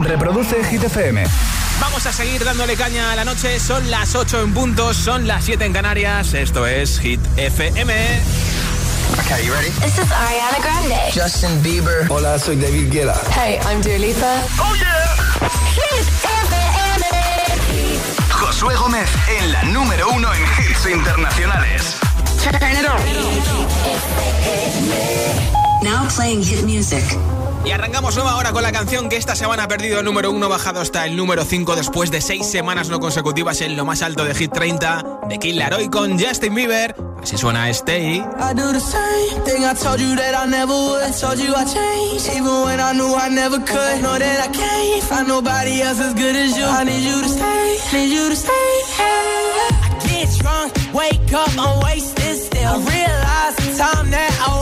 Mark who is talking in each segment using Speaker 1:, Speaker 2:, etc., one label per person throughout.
Speaker 1: Reproduce Hit FM.
Speaker 2: Vamos a seguir dándole caña a la noche. Son las 8 en puntos, son las 7 en Canarias. Esto es Hit FM.
Speaker 3: Okay, you ready?
Speaker 4: This is Ariana Grande.
Speaker 3: Justin Bieber.
Speaker 5: Hola, soy David Guetta.
Speaker 4: Hey, I'm Dua Lipa.
Speaker 3: Oh yeah.
Speaker 4: Hit FM.
Speaker 1: Josué Gómez en la número uno en hits internacionales.
Speaker 3: Turn it on.
Speaker 6: Now playing hit music.
Speaker 2: Y arrancamos nueva hora con la canción que esta semana ha perdido el número 1, bajado hasta el número 5 después de 6 semanas no consecutivas en lo más alto de Hit 30 de Kid Laroi con Justin Bieber. Así suena Stay.
Speaker 7: I do the same even when I knew I never could. Know that I can't. I need you to stay, need you to stay. I get wake up. I realize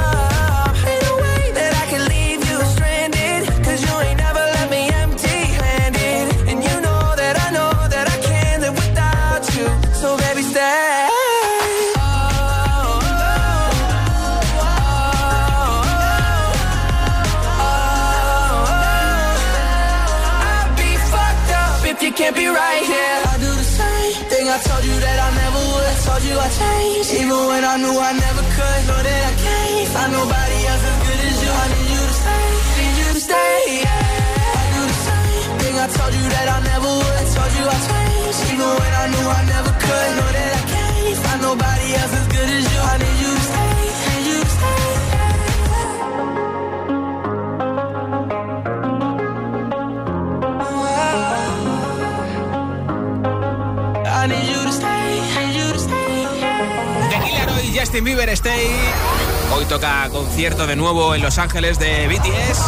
Speaker 2: Concierto de nuevo en Los Ángeles de BTS.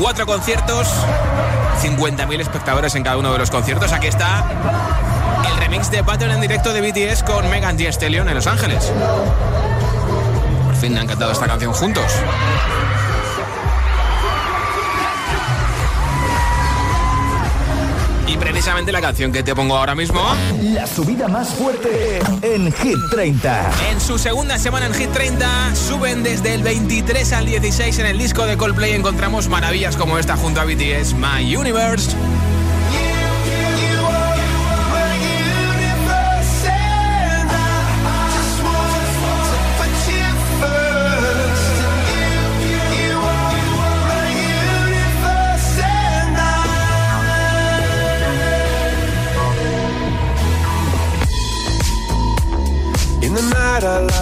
Speaker 2: Cuatro conciertos, 50.000 espectadores en cada uno de los conciertos. Aquí está el remix de Battle en directo de BTS con Megan Thee Stallion en Los Ángeles. Por fin han cantado esta canción juntos. Precisamente la canción que te pongo ahora mismo
Speaker 1: La subida más fuerte en Hit 30.
Speaker 2: En su segunda semana en Hit 30 suben desde el 23 al 16 en el disco de Coldplay encontramos maravillas como esta junto a BTS, My Universe.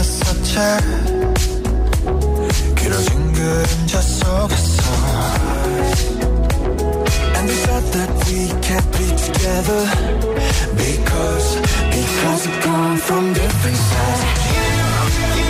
Speaker 8: 내게 변했었지. 길어진 그림자 속에서 And we thought that we can't be together Because, because we've gone from different sides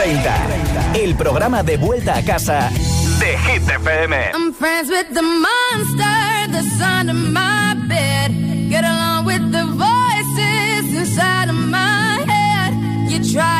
Speaker 1: 30, el programa de vuelta a casa de Hit FM.
Speaker 9: I'm friends with the monster that's under my bed. Get along with the voices inside of my head. You're trying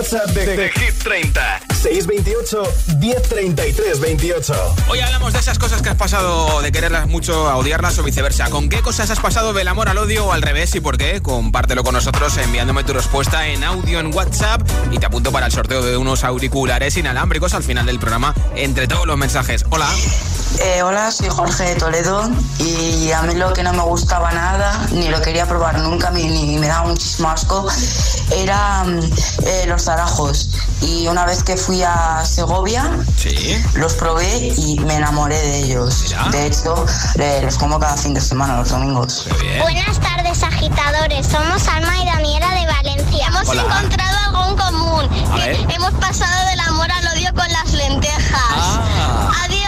Speaker 1: WhatsApp de, Hit 30. 628 1033 28.
Speaker 2: Hoy hablamos de esas cosas que has pasado de quererlas mucho a odiarlas o viceversa. ¿Con qué cosas has pasado del amor al odio o al revés y por qué? Compártelo con nosotros enviándome tu respuesta en audio en WhatsApp y te apunto para el sorteo de unos auriculares inalámbricos al final del programa entre todos los mensajes. Hola.
Speaker 10: Eh, hola, soy Jorge de Toledo y a mí lo que no me gustaba nada, ni lo quería probar nunca, ni, ni me daba muchísimo asco, era mm, eh, los zarajos. Y una vez que fui a Segovia, los probé y me enamoré de ellos. De hecho, eh, los como cada fin de semana, los domingos.
Speaker 11: Buenas tardes, agitadores. Somos Alma y Daniela de Valencia. Hemos
Speaker 10: Hola.
Speaker 11: encontrado algo en común.
Speaker 2: A ver.
Speaker 11: Hemos pasado del amor al odio con las lentejas.
Speaker 2: Ah.
Speaker 11: Adiós.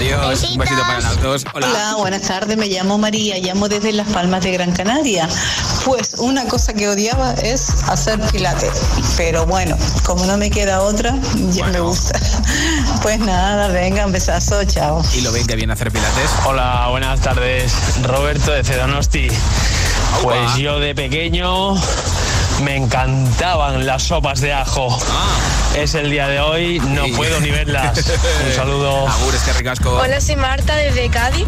Speaker 2: Adiós. Un besito para las dos. Hola.
Speaker 12: Hola, buenas tardes. Me llamo María, llamo desde Las Palmas de Gran Canaria. Pues una cosa que odiaba es hacer pilates. Pero bueno, como no me queda otra, ya me gusta. Pues nada, venga, un besazo, chao.
Speaker 2: Y lo ven que viene a hacer pilates.
Speaker 13: Hola, buenas tardes. Roberto de Cedonosti. Pues yo de pequeño me encantaban las sopas de ajo. Es el día de hoy, no
Speaker 2: Sí.
Speaker 13: puedo ni verlas. Un saludo.
Speaker 2: Agur, es que ricasco.
Speaker 14: Hola, soy Marta desde Cádiz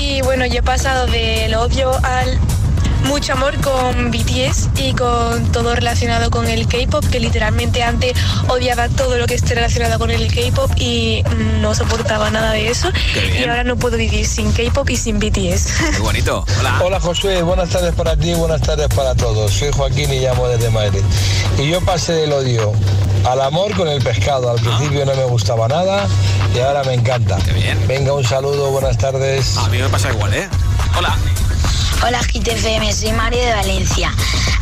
Speaker 14: y bueno, yo he pasado del odio al mucho amor con BTS y con todo relacionado con el K-pop, que literalmente antes odiaba todo lo que esté relacionado con el K-pop y no soportaba nada de eso.
Speaker 2: Qué bien.
Speaker 14: Y ahora no puedo vivir sin K-pop y sin BTS.
Speaker 2: Muy bonito. Hola.
Speaker 15: Hola Josué, buenas tardes para ti, buenas tardes para todos. Soy Joaquín y llamo desde Madrid. Y yo pasé del odio al amor con el pescado. Al principio no me gustaba nada y ahora me encanta. Venga, un saludo, buenas tardes.
Speaker 2: A mí me pasa igual, ¿eh? Hola.
Speaker 16: Hola GTFM, soy Mario de Valencia.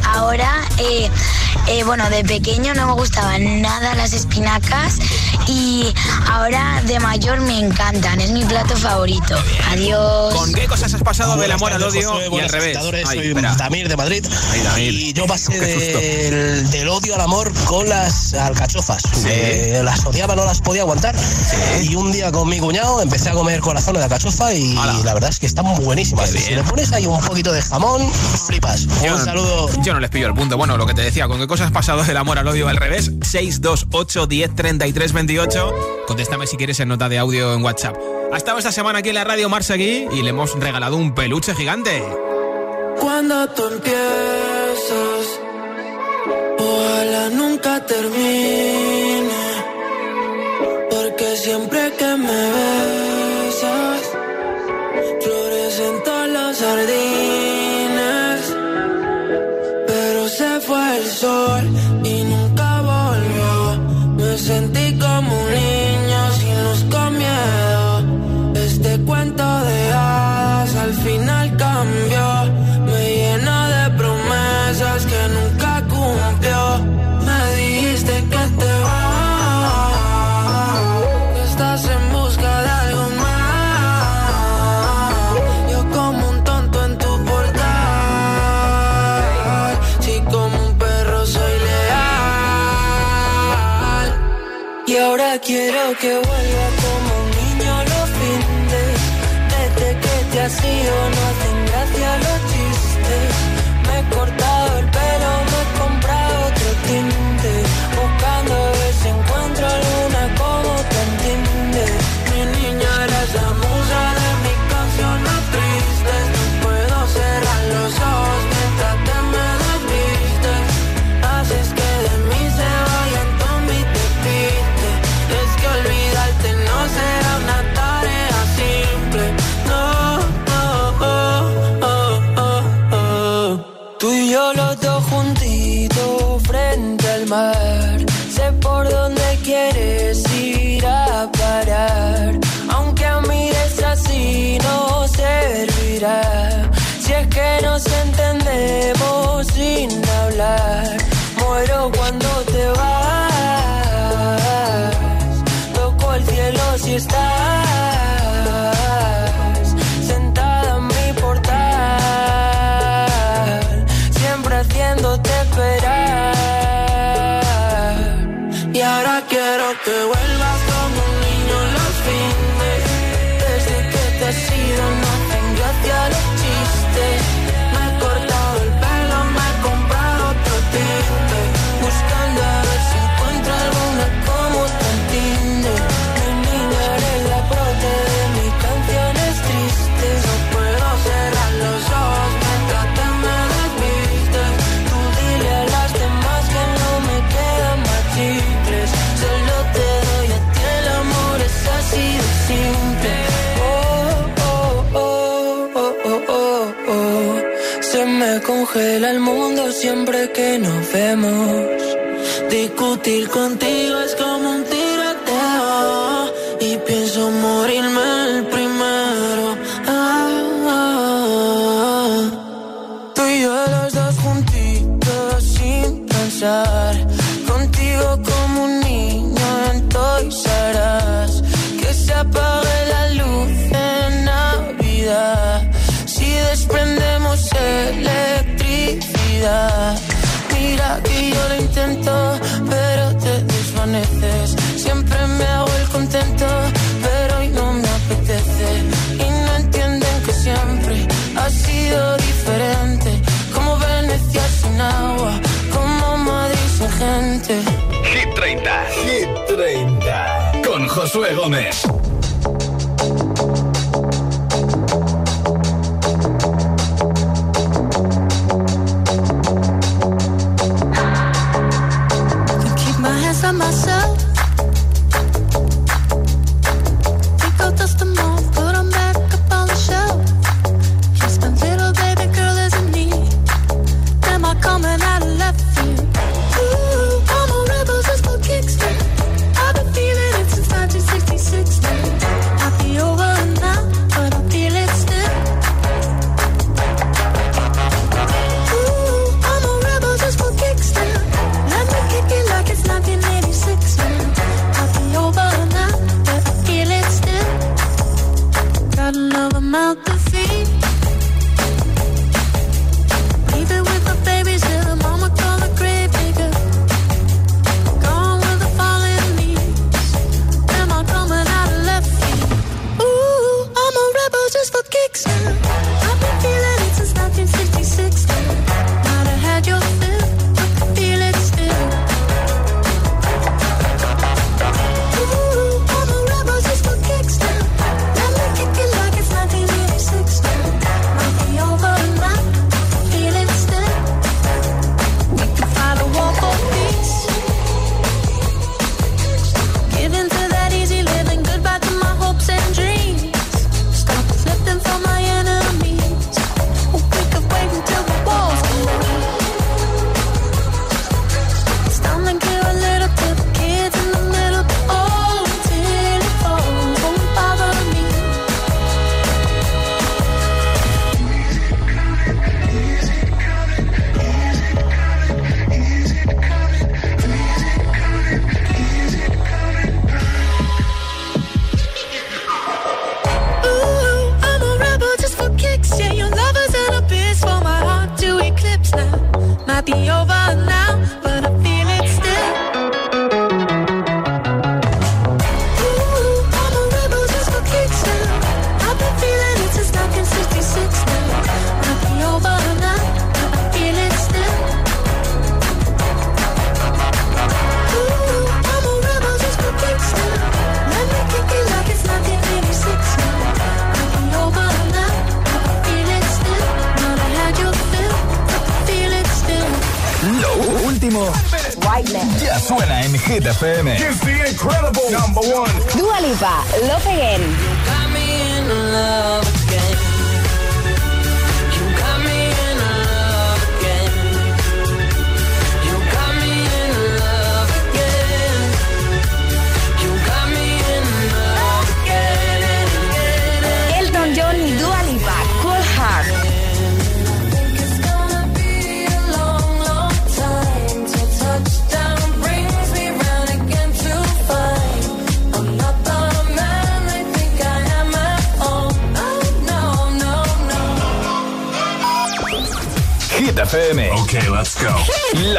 Speaker 16: Ahora, eh, eh, bueno, de pequeño no me gustaban nada las espinacas y ahora de mayor me encantan, es mi plato favorito. Adiós.
Speaker 2: ¿Con qué cosas has pasado del amor al odio
Speaker 17: Josué,
Speaker 2: y al revés? Ay,
Speaker 17: soy
Speaker 2: espera.
Speaker 17: Damir de Madrid.
Speaker 2: Ay, Damir.
Speaker 17: Y yo pasé
Speaker 2: susto.
Speaker 17: del, del odio al amor con las alcachofas. Eh, las odiaba, no las podía aguantar. Y un día con mi cuñado empecé a comer corazones de alcachofa y la verdad es que están buenísimas. Si le pones ahí un poquito de jamón, flipas.
Speaker 2: Yo
Speaker 17: un
Speaker 2: no-
Speaker 17: saludo.
Speaker 2: Yo no les pillo el punto. Bueno, lo que te decía, ¿con qué cosas has pasado del amor al odio al revés? 628 10 33 28. Contéstame si quieres en nota de audio en WhatsApp. Ha estado esta semana aquí en la radio Marsegui y le hemos regalado un peluche gigante.
Speaker 18: Cuando tú empiezas, ojalá nunca termine. Porque siempre que me besas, florecen todos los jardines. Pero se fue el sol que vuelva como un niño los fines. Desde que te has ido no congela el mundo siempre que nos vemos. Discutir contigo es como un Romé.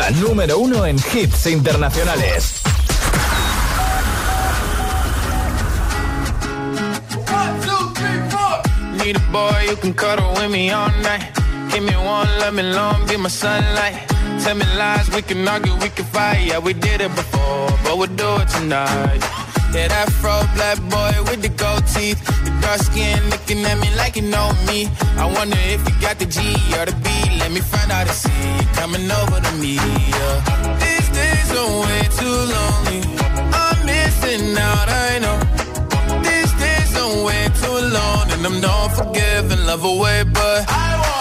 Speaker 18: la
Speaker 1: número uno en hits internacionales.
Speaker 19: Need a boy who can cuddle with me all night. Give me one, let me long, be my sunlight. Tell me lies, we can argue, we can fight. Yeah, we did it before, but we'll do it tonight. Yeah, that fro black boy with the gold teeth. The dark skin looking at me like you know me. I wonder if you got the G or the B let me find out it's you coming over to me. These days are way too lonely. I'm missing out, I know. These days are way too long, and I'm not forgiving love away, but I want.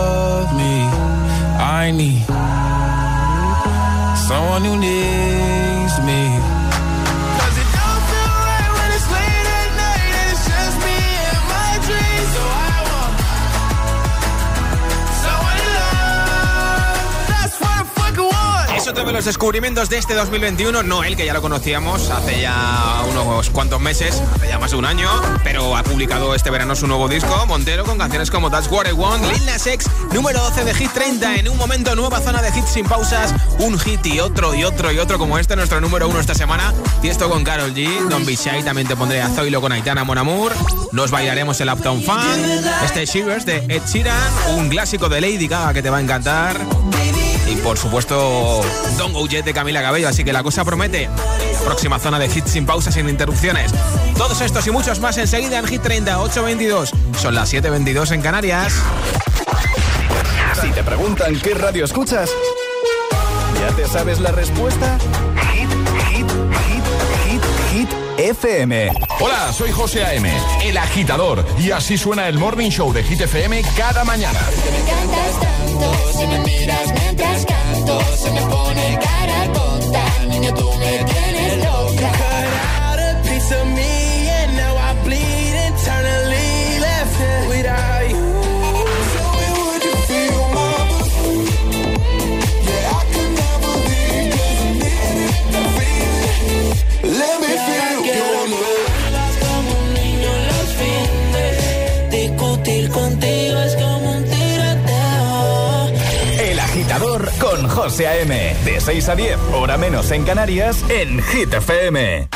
Speaker 19: I need someone who needs
Speaker 2: otro de los descubrimientos de este 2021, no el que ya lo conocíamos hace ya unos cuantos meses, ya más de un año, pero ha publicado este verano su nuevo disco, Montero, con canciones como That's What I Want, Lil Nas X, número 12 de Hit 30, en un momento nueva zona de hits sin pausas, un hit y otro y otro y otro como este, nuestro número uno esta semana, y esto con Carol G, Be Shy, también te pondré a Zoilo con Aitana Mon Amour, nos bailaremos el Uptown Funk, este Shivers de Ed Sheeran, un clásico de Lady Gaga que te va a encantar, y por supuesto Don't Go de Camila Cabello, así que la cosa promete. Próxima zona de hits sin pausas, sin interrupciones. Todos estos y muchos más enseguida en Hit 30, 822. Son las 722 en Canarias.
Speaker 1: Si te preguntan qué radio escuchas, ¿ya te sabes la respuesta? Hit, hit, hit, hit, hit, FM.
Speaker 20: Hola, soy José A.M., el agitador, y así suena el Morning Show de Hit FM cada mañana.
Speaker 9: Me encantas tanto, si me miras mientras canto, se me pone cara tonta, niña tú me tienes loca.
Speaker 18: Cut out a piece of me and now I bleed internally left without
Speaker 1: José A.M. De 6 a 10, hora menos en Canarias, en Hit FM.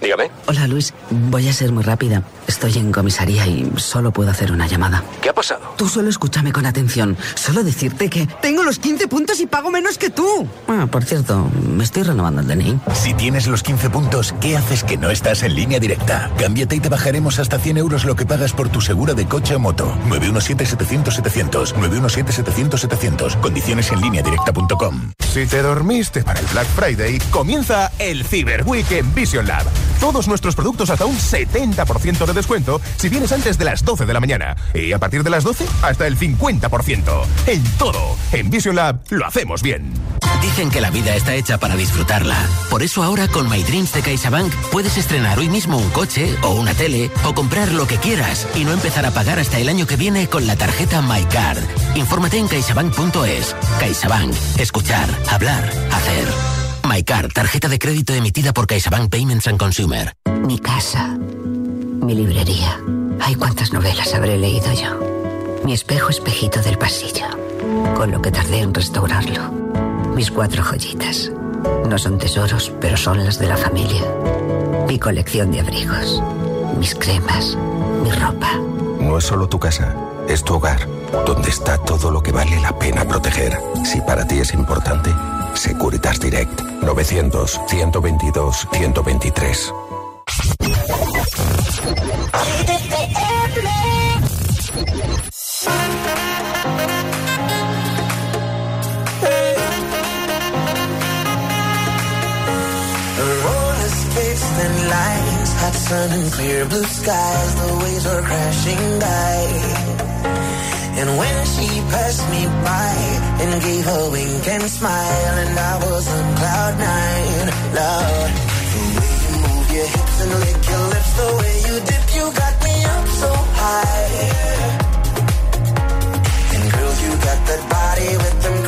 Speaker 21: Dígame.
Speaker 22: Hola Luis, voy a ser muy rápida. Estoy en comisaría y solo puedo hacer una llamada.
Speaker 21: ¿Qué ha pasado?
Speaker 22: Tú solo escúchame con atención. Solo decirte que tengo los 15 puntos y pago menos que tú. Ah, por cierto, me estoy renovando el DNI.
Speaker 23: Si tienes los 15 puntos, ¿qué haces que no estás en línea directa? Cámbiate y te bajaremos hasta 100 euros lo que pagas por tu segura de coche o moto. 917-700-700. 917-700-700. Condiciones en línea directa.com.
Speaker 24: Si te dormiste para el Black Friday, comienza el Cyber Week en Vision Lab. Todos nuestros productos hasta un 70% de descuento si vienes antes de las 12 de la mañana. Y a partir de las 12, hasta el 50%. En todo. En Vision Lab lo hacemos bien.
Speaker 25: Dicen que la vida está hecha para disfrutarla. Por eso ahora con My Dreams de CaixaBank puedes estrenar hoy mismo un coche o una tele o comprar lo que quieras y no empezar a pagar hasta el año que viene con la tarjeta MyCard. Infórmate en caixabank.es. CaixaBank. Escuchar, hablar, hacer. MyCard, tarjeta de crédito emitida por CaixaBank Payments and Consumer.
Speaker 22: Mi casa, mi librería. Ay, cuántas novelas habré leído yo. Mi espejo espejito del pasillo, con lo que tardé en restaurarlo. Mis cuatro joyitas. No son tesoros, pero son las de la familia. Mi colección de abrigos. Mis cremas. Mi ropa.
Speaker 26: No es solo tu casa, es tu hogar, donde está todo lo que vale la pena proteger. Si para ti es importante, Securitas Direct 900 122 123.
Speaker 18: Sun and clear blue skies. The waves were crashing by. And when she passed me by and gave a wink and smile, and I was on cloud nine, Lord. The way you move your hips and lick your lips, the way you dip, high. And girl, you got that body with them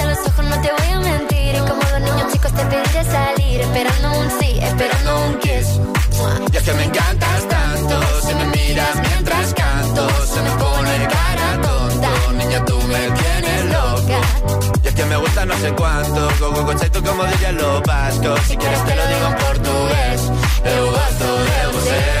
Speaker 27: los ojos, no te voy a mentir. Y como dos niños chicos te pediré salir, esperando un sí, esperando un kiss.
Speaker 28: Y es que me encantas tanto, si me miras mientras canto, se me pone cara tonta. Niña, tú me tienes loca. Y es que me gusta no sé cuánto, go, go, tú como dirían los vascos. Si quieres te lo digo en portugués, eu gosto de você.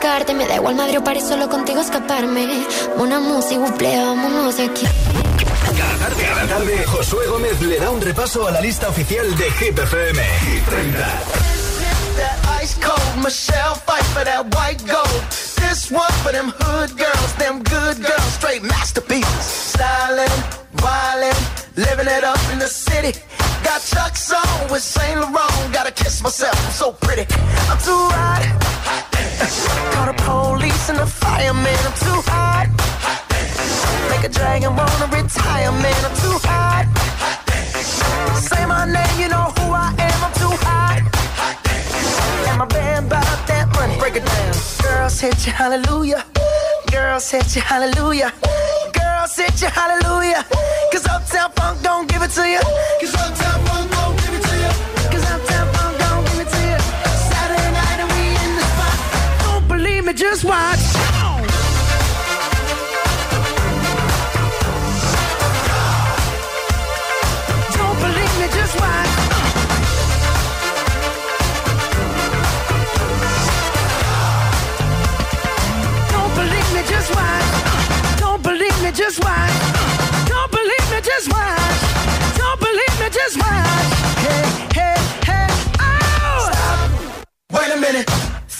Speaker 27: buscarte. Me da igual Madrid o París, solo contigo escaparme. Una música, buple, vámonos de aquí.
Speaker 1: Cada tarde, cada tarde, Josué Gómez le da un repaso a la lista oficial de Hit FM. Hit 30.
Speaker 8: That ice cold Michelle fight for that white gold. This one for them hood girls, them good girls, straight masterpieces. Wildin', living it up in the city. Got Chuck's on with Saint Laurent. Gotta kiss myself, I'm so pretty. I'm too hot. Call the police and the fireman. I'm too hot. Make a dragon wanna retire, man. I'm too hot. Say my name, you know who I am. I'm too hot. And my band bought that money. Break it down. Girls hit you, hallelujah. Girls hit you, hallelujah. Girls hit you, hallelujah. Cause Uptown Funk don't give it to you. Cause Uptown Funk don't me, just watch. Don't believe me, just watch. Don't believe me, just watch. Don't believe me, just watch. Don't believe me, just watch. Don't believe me, just watch. Hey, hey, hey, oh! Stop. Wait a minute.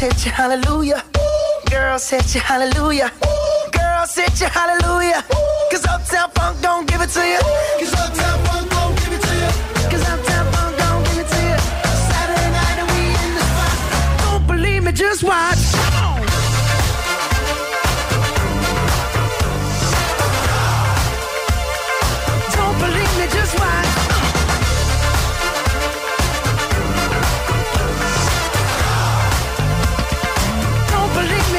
Speaker 7: Hit you, hallelujah. Girls hit you, hallelujah. Girls hit you, hallelujah. Cause Uptown Funk don't give it to you. Cause Uptown Funk don't give it to you. Cause Uptown Funk don't give it to you. Saturday night and we in the spot. Don't believe me, just watch. Don't believe me, just watch.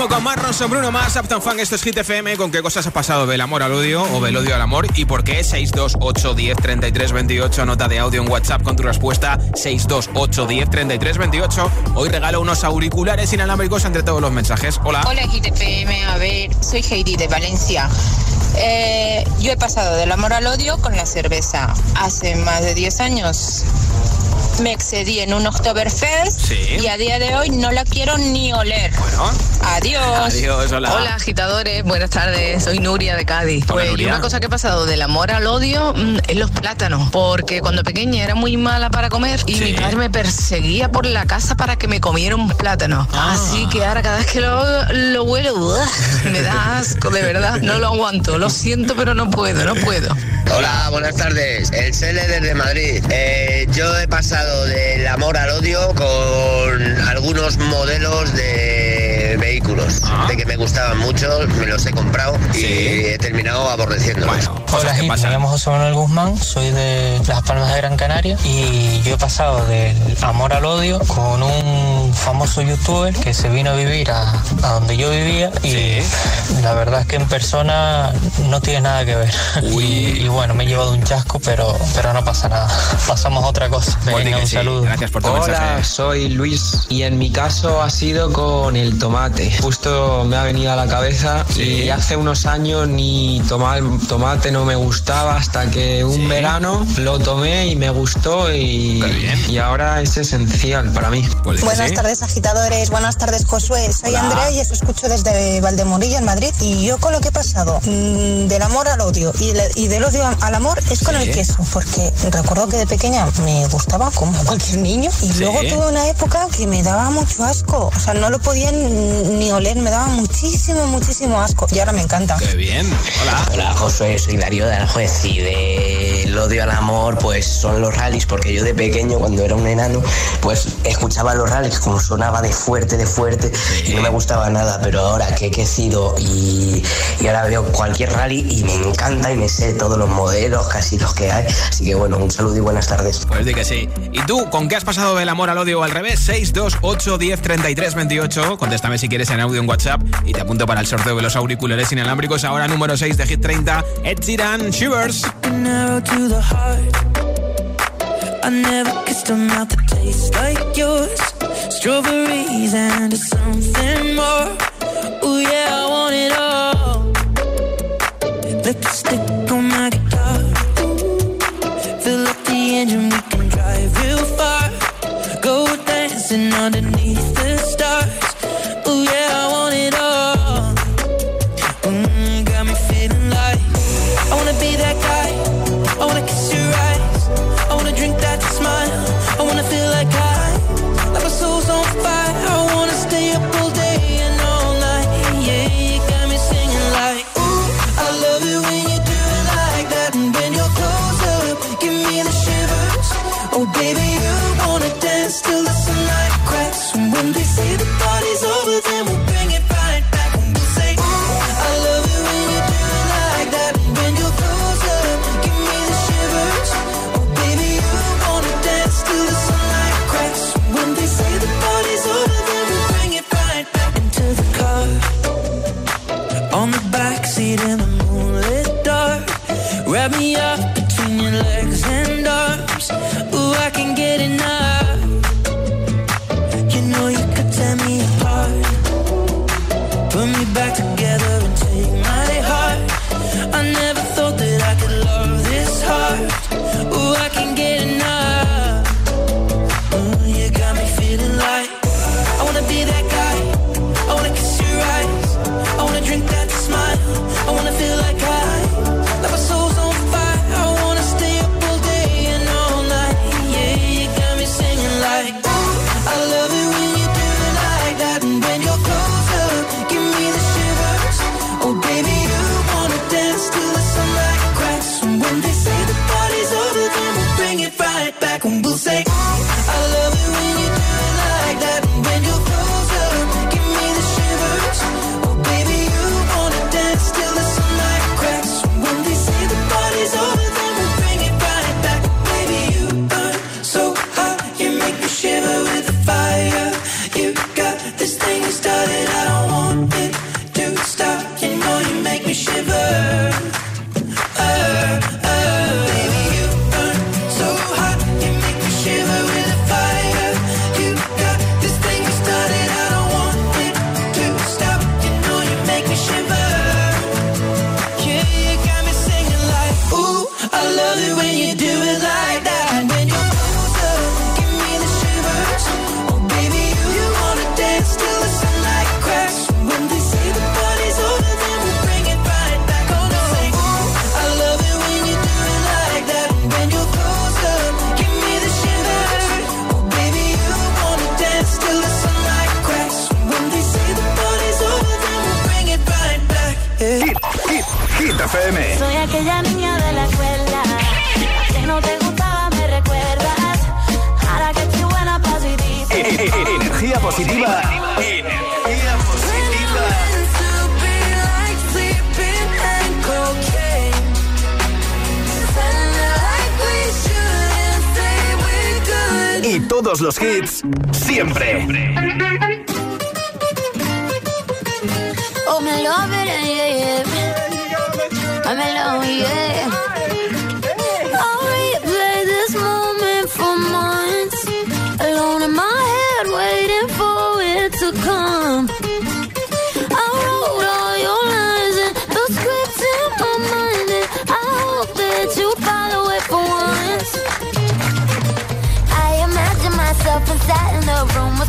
Speaker 2: Ritmo con Marron son Bruno más, Uptown Funk, esto es Hit FM. ¿Con qué cosas ha pasado del amor al odio o del odio al amor? ¿Y por qué? 628 10 33 28, nota de audio en WhatsApp con tu respuesta. 628 10 33 28. Hoy regalo unos auriculares inalámbricos entre todos los mensajes. Hola.
Speaker 29: Hola GTPM, a ver, soy Heidi de Valencia. Eh, yo he pasado del amor al odio con la cerveza. Hace más de 10 años me excedí en un Oktoberfest y a día de hoy no la quiero ni oler. Adiós.
Speaker 2: Adiós, hola.
Speaker 30: Hola agitadores, buenas tardes, soy Nuria de Cádiz.
Speaker 2: Hola,
Speaker 30: pues una cosa que he pasado del amor al odio mm, es los plátanos, porque cuando pequeña era muy mala para comer y mi padre me perseguía por la casa para que me comiera un plátano.
Speaker 2: Ah.
Speaker 30: Así que ahora cada vez que lo, lo huelo, ¡uah! me da asco, de verdad, no lo aguanto, lo siento pero no puedo, no puedo.
Speaker 31: Hola, buenas tardes. El Cele desde Madrid. Eh, yo he pasado del amor al odio con algunos modelos de vehículos de que me gustaban mucho, me los he comprado y he terminado aborreciéndolos.
Speaker 32: Hola, Hit, me llamo José Manuel Guzmán, soy de Las Palmas de Gran Canaria y yo he pasado del amor al odio con un famoso youtuber que se vino a vivir a, a donde yo vivía y la verdad es que en persona no tiene nada que ver. Y, y bueno, me he llevado un chasco, pero, pero no pasa nada. Pasamos a otra cosa. Venga, un saludo.
Speaker 2: Gracias por tu
Speaker 33: Hola,
Speaker 2: mensaje.
Speaker 33: soy Luis y en mi caso ha sido con el tomate. Justo me ha venido a la cabeza y hace unos años ni tomar tomate no me gustaba hasta que un verano lo tomé y me gustó y, y ahora es esencial para mí.
Speaker 21: Buenas tardes, agitadores. Buenas tardes, Josué. Soy
Speaker 33: Hola.
Speaker 21: Andrea y os escucho desde Valdemorillo, en Madrid. Y yo con lo que he pasado mm, del amor al odio y, le- y del odio al amor es con
Speaker 33: Sí.
Speaker 21: el queso. Porque recuerdo que de pequeña me gustaba como cualquier niño. Y
Speaker 33: Sí.
Speaker 21: luego tuve una época que me daba mucho asco. O sea, no lo podía ni oler. Me daba muchísimo, muchísimo asco. Y ahora me encanta.
Speaker 2: Qué bien. Hola.
Speaker 34: Hola Josué, soy Darío de Aranjuez y del odio al amor pues son los rallies porque yo de pequeño cuando era un enano pues escuchaba los rallies como sonaba de fuerte, de fuerte y no me gustaba nada pero ahora que he crecido y, y ahora veo cualquier rally y me encanta y me sé todos los modelos, casi los que hay así que bueno, un saludo y buenas tardes.
Speaker 2: Pues di que sí. ¿Y tú, con qué has pasado del amor al odio o al revés? 628 10 33 28. Contéstame si quieres en audio en WhatsApp. Y te apunto para el sorteo de los auriculares inalámbricos. Ahora número 6 de Hit 30, Ed Sheeran, Shivers.
Speaker 7: An arrow to
Speaker 1: todos los hits, siempre.
Speaker 35: Oh.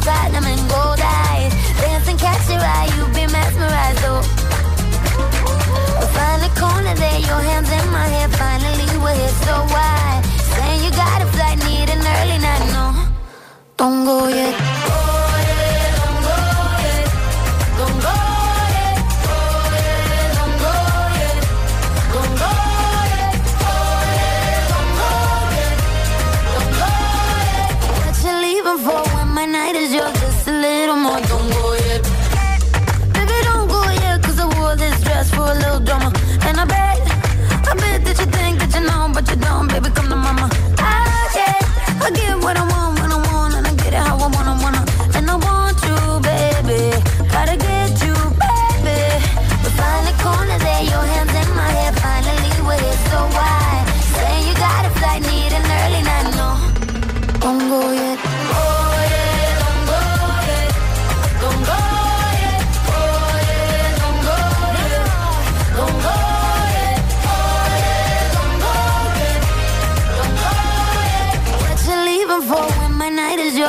Speaker 35: Platinum and gold eyes. Dancing, catch your eye, you be mesmerized, oh. We find a corner there, your hands in my hair. Finally, we're here, so why? Saying you got a flight, need an early night, no. Don't go yet.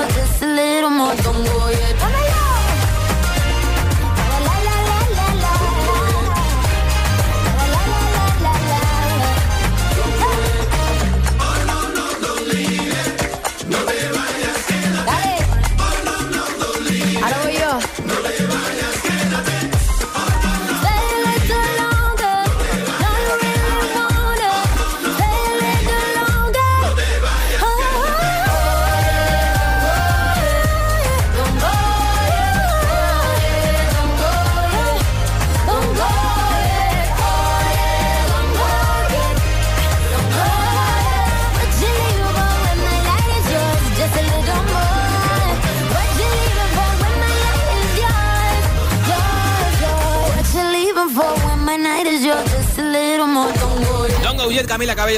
Speaker 35: Just a little more. Don't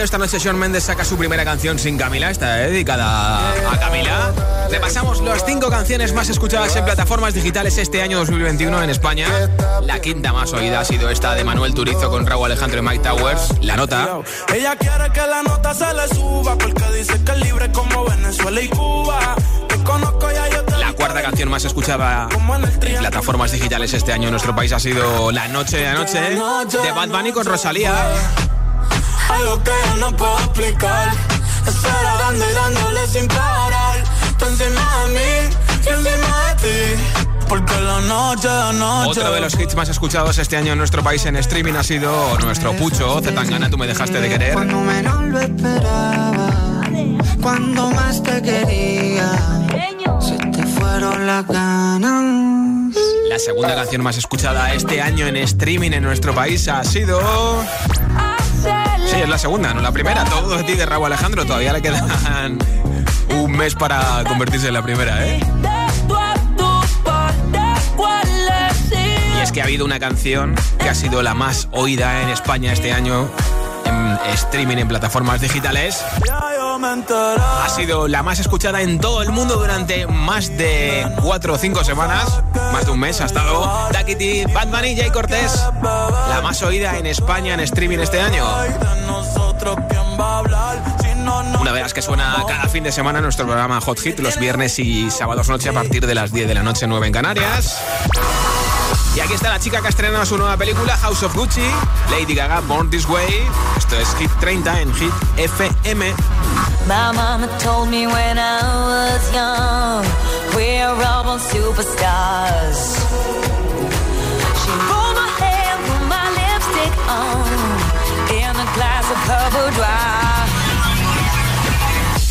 Speaker 2: Esta noche Sean Méndez saca su primera canción sin Camila. Está eh, dedicada a Camila. Repasamos las cinco canciones más escuchadas en plataformas digitales este año 2021 en España. La quinta más oída ha sido esta de Manuel Turizo con Raúl Alejandro y Mike Towers. La nota.
Speaker 36: Ella quiere que la nota se le suba porque dice que es libre como Venezuela y Cuba. Te conozco ya yo te
Speaker 2: La cuarta canción más escuchada en plataformas digitales este año en nuestro país ha sido La Noche de Anoche de Bad Bunny con Rosalía.
Speaker 36: Algo que yo no puedo explicar. Estar dando y dándole sin parar. Tú encima de mí y encima de ti. Porque la noche, la noche.
Speaker 2: Otro de los hits más escuchados este año en nuestro país en streaming ha sido nuestro Pucho, Zetangana, Tú me dejaste de querer.
Speaker 37: Cuando menos lo esperaba, cuando más te quería, se te fueron las ganas.
Speaker 2: La segunda canción más escuchada este año en streaming en nuestro país ha sido... Sí, es la segunda, no la primera. Todo de ti de Raúl Alejandro. Todavía le quedan un mes para convertirse en la primera, ¿eh? Y es que ha habido una canción que ha sido la más oída en España este año en streaming en plataformas digitales. Ha sido la más escuchada en todo el mundo durante más de 4 o 5 semanas, más de un mes ha estado Duckity, Bad Bunny, Jay Cortés, la más oída en España en streaming este año. Una de las que suena cada fin de semana nuestro programa Hot Hit, los viernes y sábados noche a partir de las 10 de la noche 9 en Canarias. Y aquí está la chica que ha estrenado su nueva película, House of Gucci, Lady Gaga, Born This Way. Esto es Hit 30 en Hit FM.
Speaker 38: My mama told me when I was young, we're all superstars.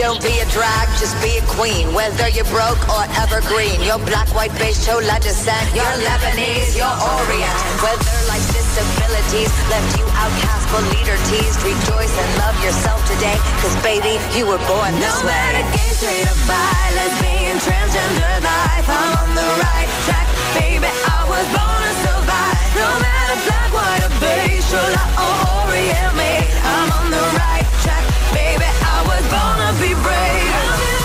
Speaker 35: Don't be a drag, just be a queen. Whether you're broke or evergreen, you're black, white, beige, chola descent. You're Lebanese, you're Orient. Whether life's disabilities left you outcast but leader teased, rejoice and love yourself today. Cause baby, you were born this
Speaker 28: No
Speaker 35: way.
Speaker 28: matter
Speaker 35: gay, straight or bi, lesbian, transgender life, I'm on the right track, baby. I was born to survive. No matter black, white or beige, chola or Orient, me, I'm on the right track, baby. I was born to be brave.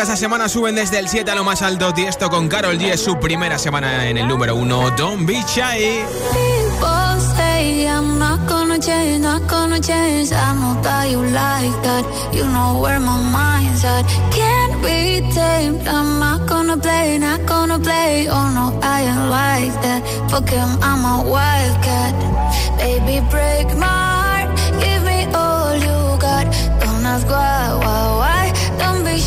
Speaker 2: De Hit 30 esta semana suben desde el 7 a lo más alto. Y esto con Carol es su primera semana en el número 1. Don't be shy.
Speaker 35: I'm not gonna change, not gonna change. I know that you like that. You know where my mind's at. Can't be tamed. I'm not gonna play, not gonna play. Oh no, I like that. Fuck him, I'm a. Baby, break my heart. Give me all you got. Don't ask why, why, why. Don't be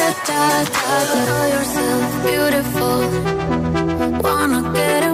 Speaker 35: da da da da yourself beautiful. Wanna get emotional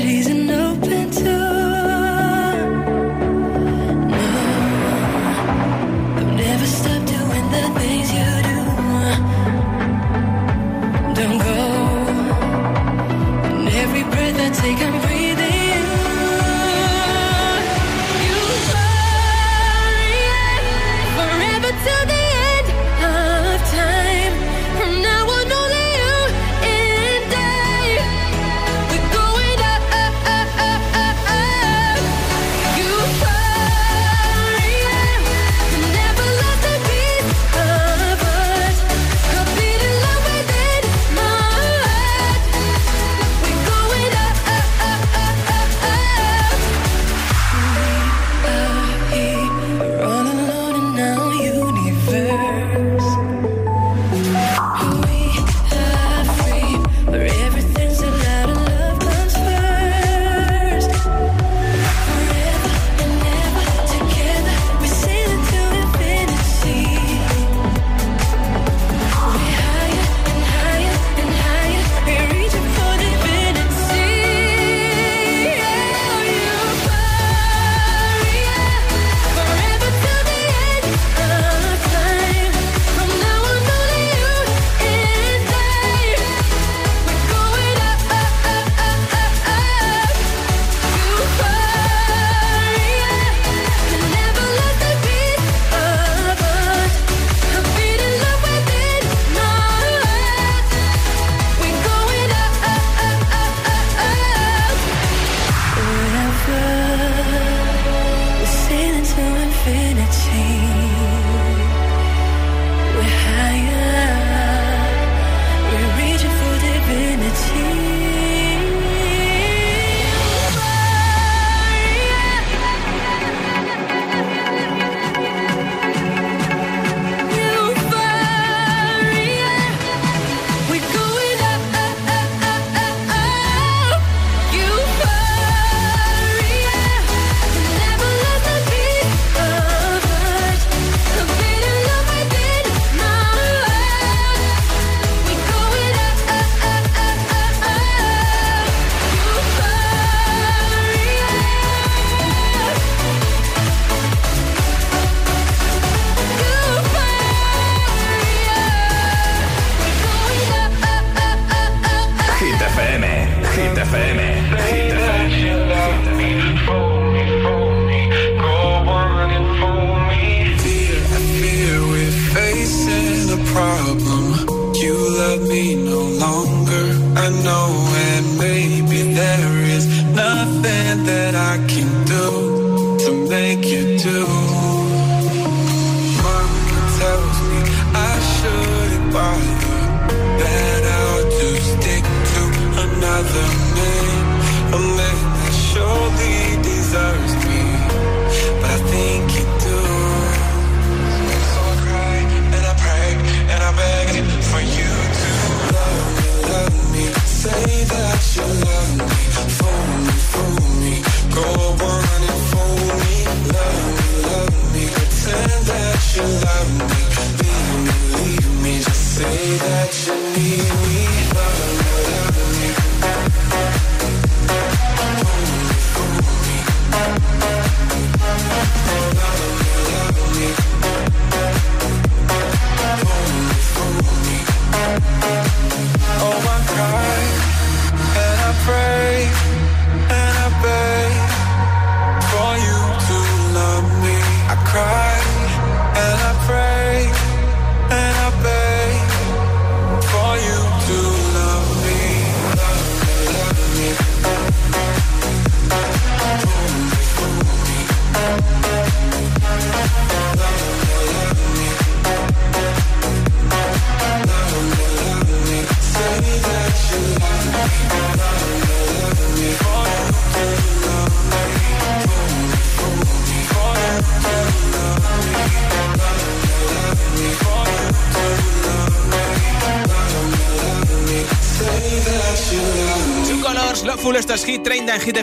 Speaker 2: Es Hit 30 en Hit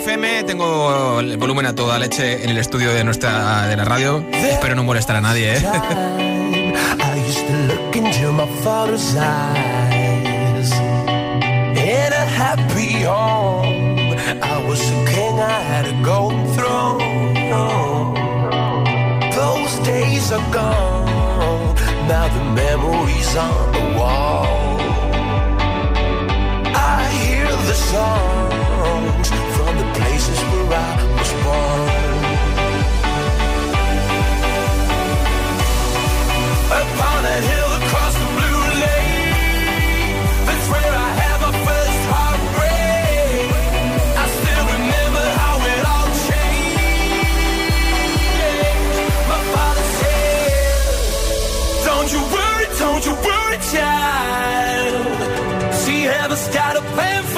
Speaker 2: Tengo el volumen a toda leche en el estudio de nuestra de la radio. Espero no molestar a nadie, ¿eh?
Speaker 8: Those days are gone. Now the memories on the wall. songs from the places where I was born. Upon a hill across the blue lake, that's where I had my first heartbreak. I still remember how it all changed. My father said, Don't you worry, don't you worry, child. She has got a plan for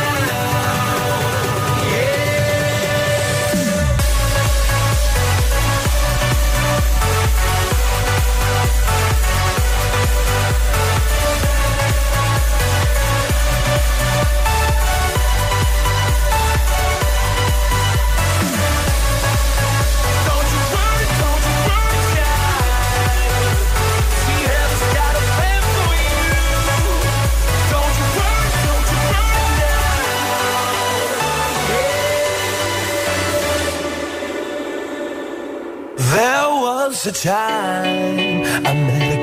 Speaker 8: was the time I met a